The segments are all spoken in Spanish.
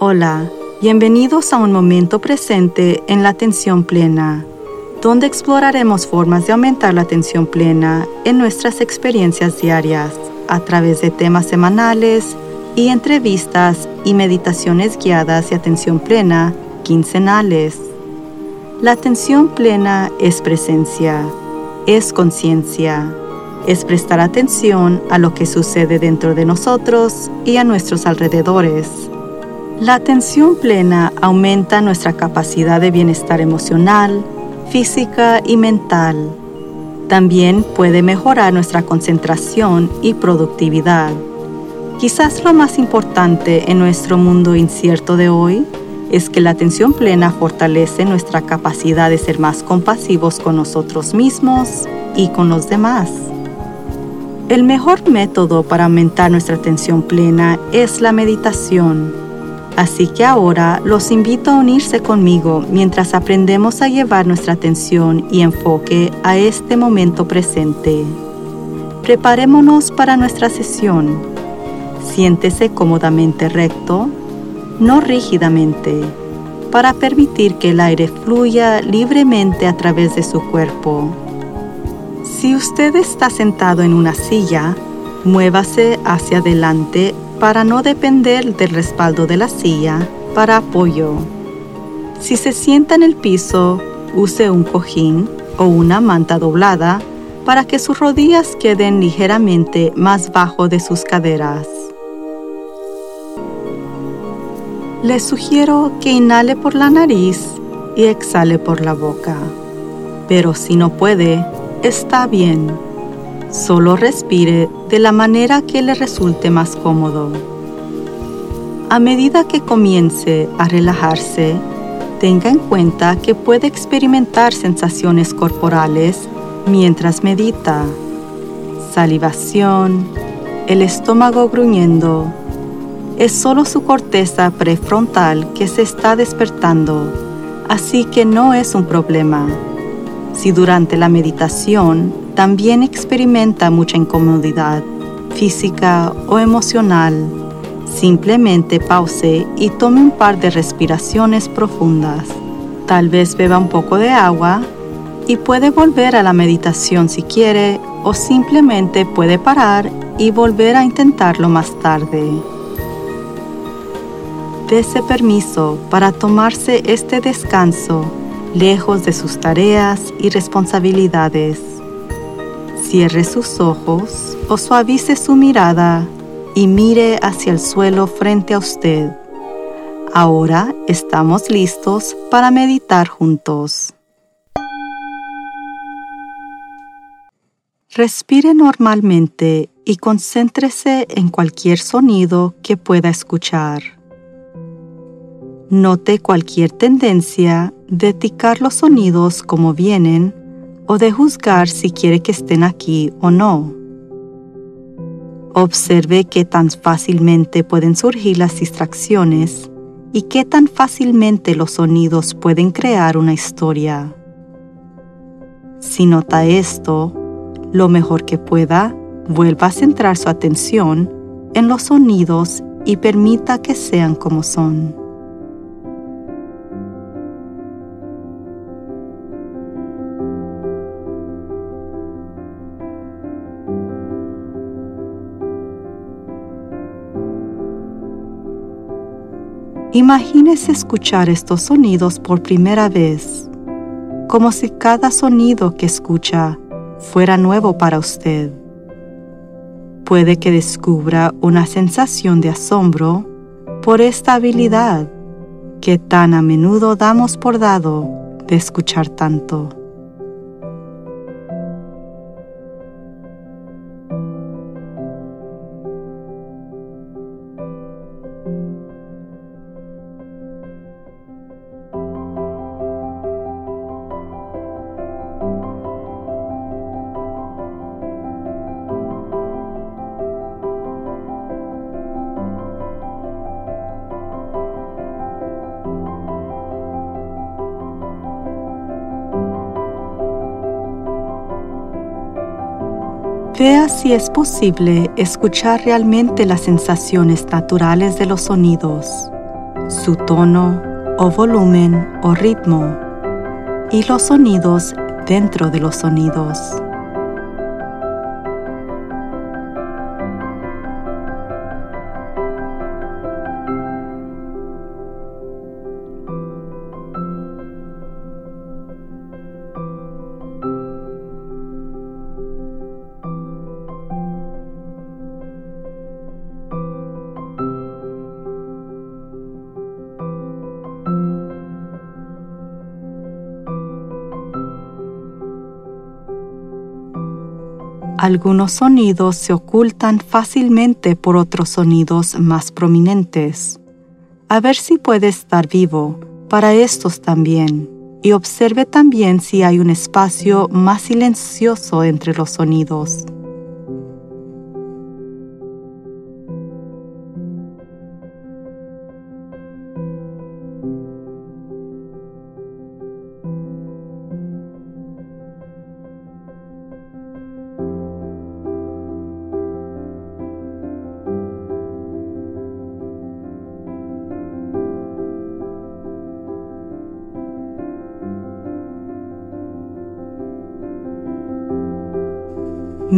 Hola, bienvenidos a un momento presente en la atención plena, donde exploraremos formas de aumentar la atención plena en nuestras experiencias diarias a través de temas semanales y entrevistas y meditaciones guiadas de atención plena quincenales. La atención plena es presencia, es conciencia, es prestar atención a lo que sucede dentro de nosotros y a nuestros alrededores la atención plena aumenta nuestra capacidad de bienestar emocional, física y mental. También puede mejorar nuestra concentración y productividad. Quizás lo más importante en nuestro mundo incierto de hoy es que la atención plena fortalece nuestra capacidad de ser más compasivos con nosotros mismos y con los demás. El mejor método para aumentar nuestra atención plena es la meditación Así que ahora los invito a unirse conmigo mientras aprendemos a llevar nuestra atención y enfoque a este momento presente. Preparémonos para nuestra sesión. Siéntese cómodamente recto, no rígidamente, para permitir que el aire fluya libremente a través de su cuerpo. Si usted está sentado en una silla, muévase hacia adelante para no depender del respaldo de la silla para apoyo. Si se sienta en el piso, use un cojín o una manta doblada para que sus rodillas queden ligeramente más bajo de sus caderas. Le sugiero que inhale por la nariz y exhale por la boca. Pero si no puede, está bien Solo respire de la manera que le resulte más cómodo. A medida que comience a relajarse, tenga en cuenta que puede experimentar sensaciones corporales mientras medita. Salivación, el estómago gruñendo. Es solo su corteza prefrontal que se está despertando, así que no es un problema. Si durante la meditación también experimenta mucha incomodidad física o emocional, simplemente pause y tome un par de respiraciones profundas. Tal vez beba un poco de agua y puede volver a la meditación si quiere o simplemente puede parar y volver a intentarlo más tarde. Dese permiso para tomarse este descanso lejos de sus tareas y responsabilidades. Cierre sus ojos o suavice su mirada y mire hacia el suelo frente a usted. Ahora estamos listos para meditar juntos. Respire normalmente y concéntrese en cualquier sonido que pueda escuchar. Note cualquier tendencia de ticar los sonidos como vienen o de juzgar si quiere que estén aquí o no. Observe qué tan fácilmente pueden surgir las distracciones y qué tan fácilmente los sonidos pueden crear una historia. Si nota esto, lo mejor que pueda, vuelva a centrar su atención en los sonidos y permita que sean como son. Imagínese escuchar estos sonidos por primera vez, como si cada sonido que escucha fuera nuevo para usted. Puede que descubra una sensación de asombro por esta habilidad que tan a menudo damos por dado de escuchar tanto. Vea si es posible escuchar realmente las sensaciones naturales de los sonidos, su tono o volumen o ritmo y los sonidos dentro de los sonidos. Algunos sonidos se ocultan fácilmente por otros sonidos más prominentes. A ver si puede estar vivo para estos también y observe también si hay un espacio más silencioso entre los sonidos.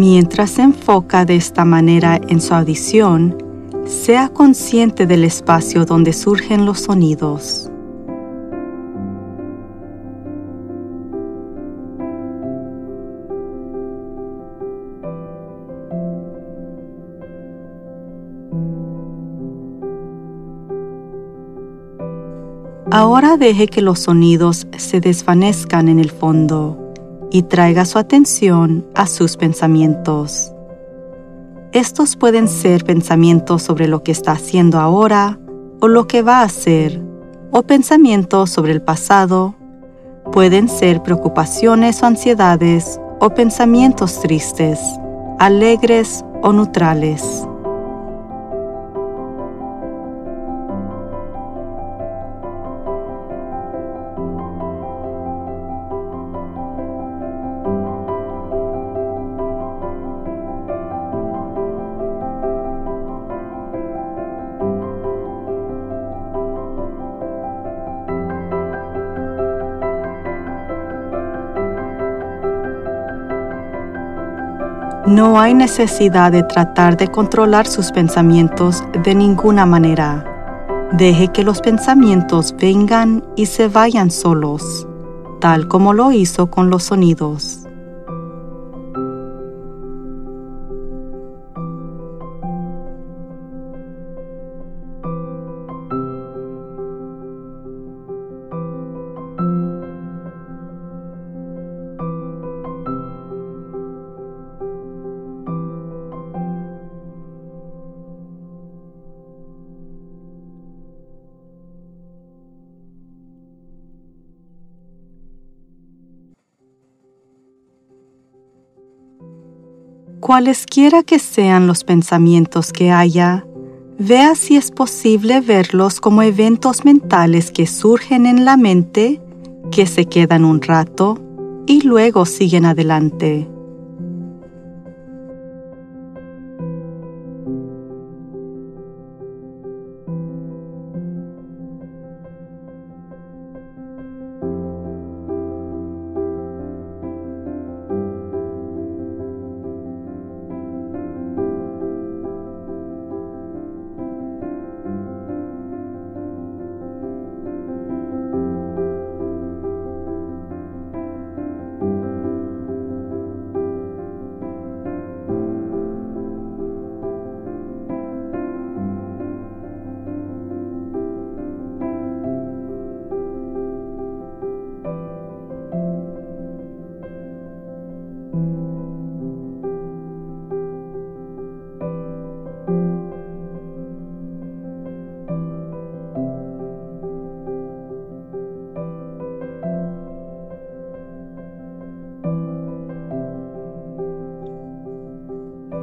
Mientras se enfoca de esta manera en su audición, sea consciente del espacio donde surgen los sonidos. Ahora deje que los sonidos se desvanezcan en el fondo y traiga su atención a sus pensamientos. Estos pueden ser pensamientos sobre lo que está haciendo ahora o lo que va a hacer, o pensamientos sobre el pasado. Pueden ser preocupaciones o ansiedades o pensamientos tristes, alegres o neutrales. No hay necesidad de tratar de controlar sus pensamientos de ninguna manera. Deje que los pensamientos vengan y se vayan solos, tal como lo hizo con los sonidos. Cualesquiera que sean los pensamientos que haya, vea si es posible verlos como eventos mentales que surgen en la mente, que se quedan un rato y luego siguen adelante.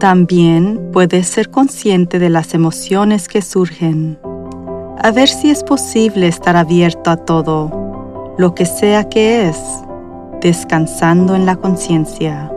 También puedes ser consciente de las emociones que surgen. A ver si es posible estar abierto a todo, lo que sea que es, descansando en la conciencia.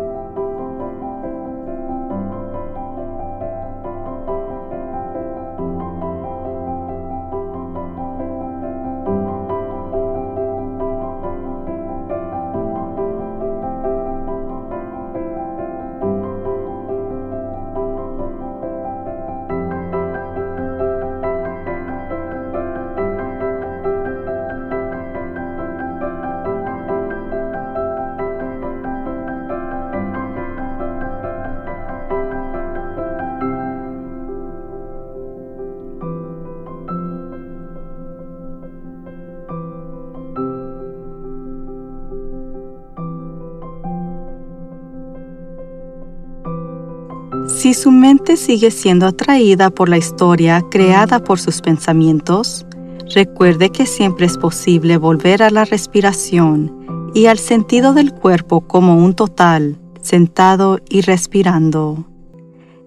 Si su mente sigue siendo atraída por la historia creada por sus pensamientos, recuerde que siempre es posible volver a la respiración y al sentido del cuerpo como un total, sentado y respirando.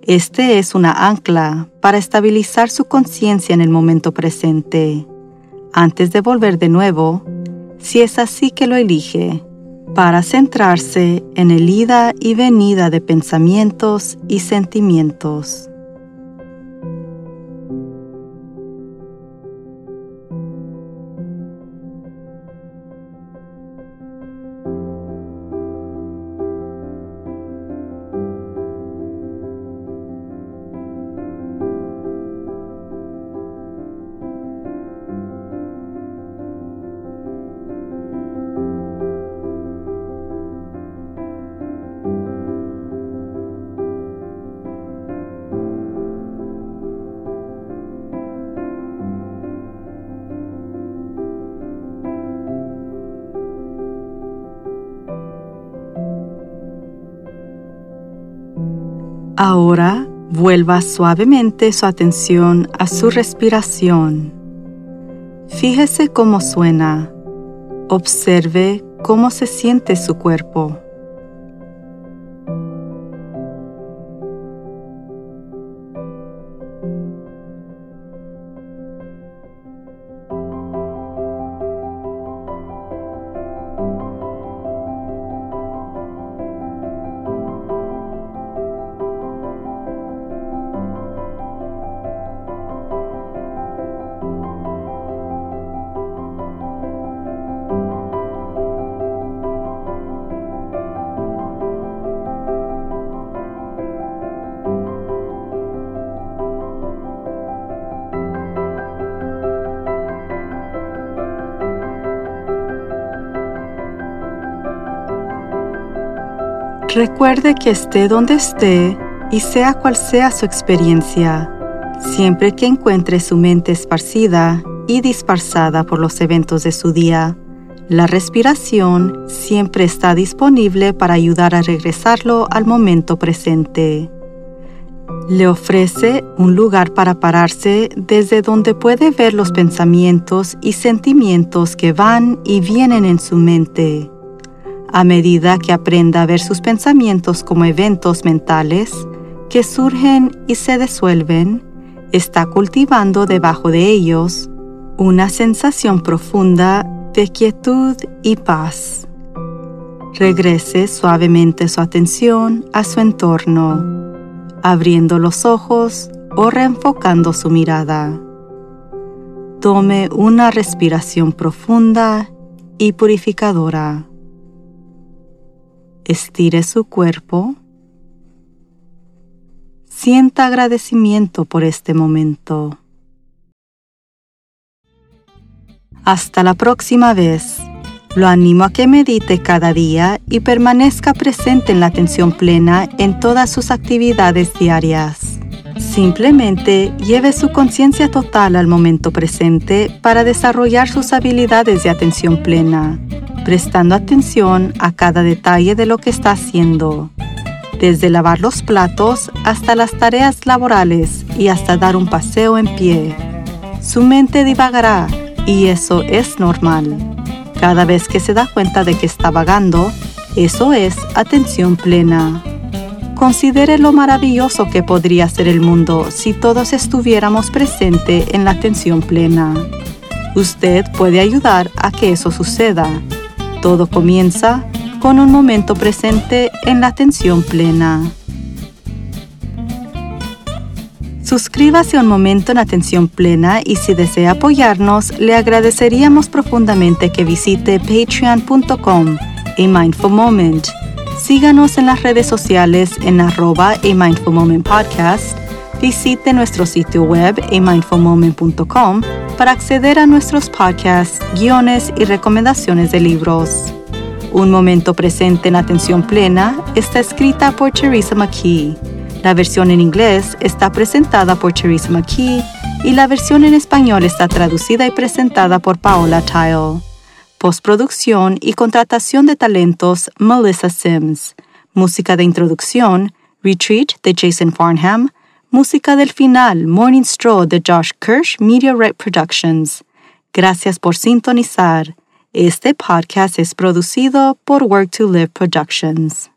Este es una ancla para estabilizar su conciencia en el momento presente, antes de volver de nuevo, si es así que lo elige para centrarse en el ida y venida de pensamientos y sentimientos. Ahora vuelva suavemente su atención a su respiración. Fíjese cómo suena. Observe cómo se siente su cuerpo. Recuerde que esté donde esté y sea cual sea su experiencia, siempre que encuentre su mente esparcida y dispersada por los eventos de su día, la respiración siempre está disponible para ayudar a regresarlo al momento presente. Le ofrece un lugar para pararse desde donde puede ver los pensamientos y sentimientos que van y vienen en su mente a medida que aprenda a ver sus pensamientos como eventos mentales que surgen y se disuelven, está cultivando debajo de ellos una sensación profunda de quietud y paz. Regrese suavemente su atención a su entorno, abriendo los ojos o reenfocando su mirada. Tome una respiración profunda y purificadora. Estire su cuerpo. Sienta agradecimiento por este momento. Hasta la próxima vez. Lo animo a que medite cada día y permanezca presente en la atención plena en todas sus actividades diarias. Simplemente lleve su conciencia total al momento presente para desarrollar sus habilidades de atención plena prestando atención a cada detalle de lo que está haciendo, desde lavar los platos hasta las tareas laborales y hasta dar un paseo en pie. Su mente divagará y eso es normal. Cada vez que se da cuenta de que está vagando, eso es atención plena. Considere lo maravilloso que podría ser el mundo si todos estuviéramos presentes en la atención plena. Usted puede ayudar a que eso suceda todo comienza con un momento presente en la atención plena. Suscríbase a un momento en atención plena y si desea apoyarnos, le agradeceríamos profundamente que visite patreon.com a mindful moment. Síganos en las redes sociales en arroba a mindful moment podcast. Visite nuestro sitio web a mindfulmoment.com para acceder a nuestros podcasts, guiones y recomendaciones de libros. Un momento presente en atención plena está escrita por Teresa McKee. La versión en inglés está presentada por Teresa McKee y la versión en español está traducida y presentada por Paola Tile. Postproducción y contratación de talentos Melissa Sims. Música de introducción Retreat de Jason Farnham, música del final Morning Stroll de Josh Kirsch Media Right Productions. Gracias por sintonizar. Este podcast es producido por Work to Live Productions.